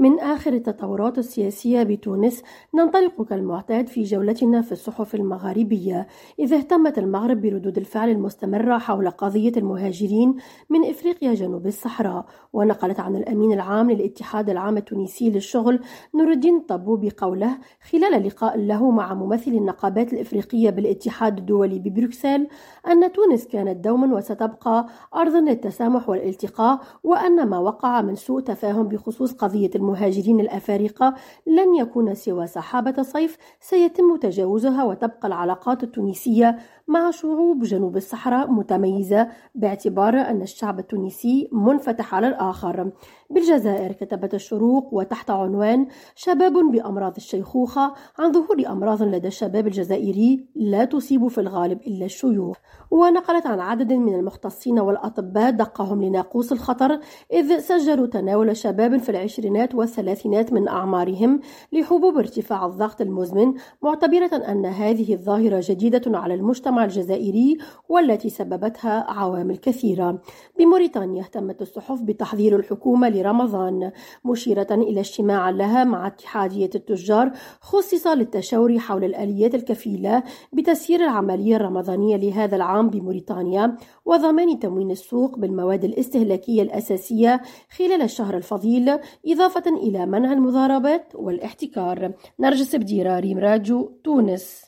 من آخر التطورات السياسية بتونس ننطلق كالمعتاد في جولتنا في الصحف المغاربية إذا اهتمت المغرب بردود الفعل المستمرة حول قضية المهاجرين من إفريقيا جنوب الصحراء. ونقلت عن الأمين العام للاتحاد العام التونسي للشغل نور الدين الطبوبي قوله خلال لقاء له مع ممثل النقابات الإفريقية بالاتحاد الدولي ببروكسل أن تونس كانت دوما وستبقى أرضا للتسامح والالتقاء وأن ما وقع من سوء تفاهم بخصوص قضية المهاجرين الأفارقة لن يكون سوى سحابة صيف سيتم تجاوزها وتبقى العلاقات التونسية مع شعوب جنوب الصحراء متميزة باعتبار أن الشعب التونسي منفتح على الآخر. بالجزائر كتبت الشروق وتحت عنوان شباب بأمراض الشيخوخة عن ظهور أمراض لدى الشباب الجزائري لا تصيب في الغالب إلا الشيوخ. ونقلت عن عدد من المختصين والأطباء دقهم لناقوس الخطر إذ سجلوا تناول شباب في العشرينات والثلاثينات من أعمارهم لحبوب ارتفاع الضغط المزمن معتبرة أن هذه الظاهرة جديدة على المجتمع الجزائري والتي سببتها عوامل كثيرة. بموريتانيا اهتمت الصحف بتحضير الحكومة لرمضان مشيرة إلى اجتماع لها مع اتحادية التجار خصص للتشاور حول الآليات الكفيلة بتسيير العملية الرمضانية لهذا العام بموريتانيا وضمان تموين السوق بالمواد الاستهلاكية الأساسية خلال الشهر الفضيل إضافة إلى منع المضاربات والاحتكار. نرجس بديرة ريم راجو تونس.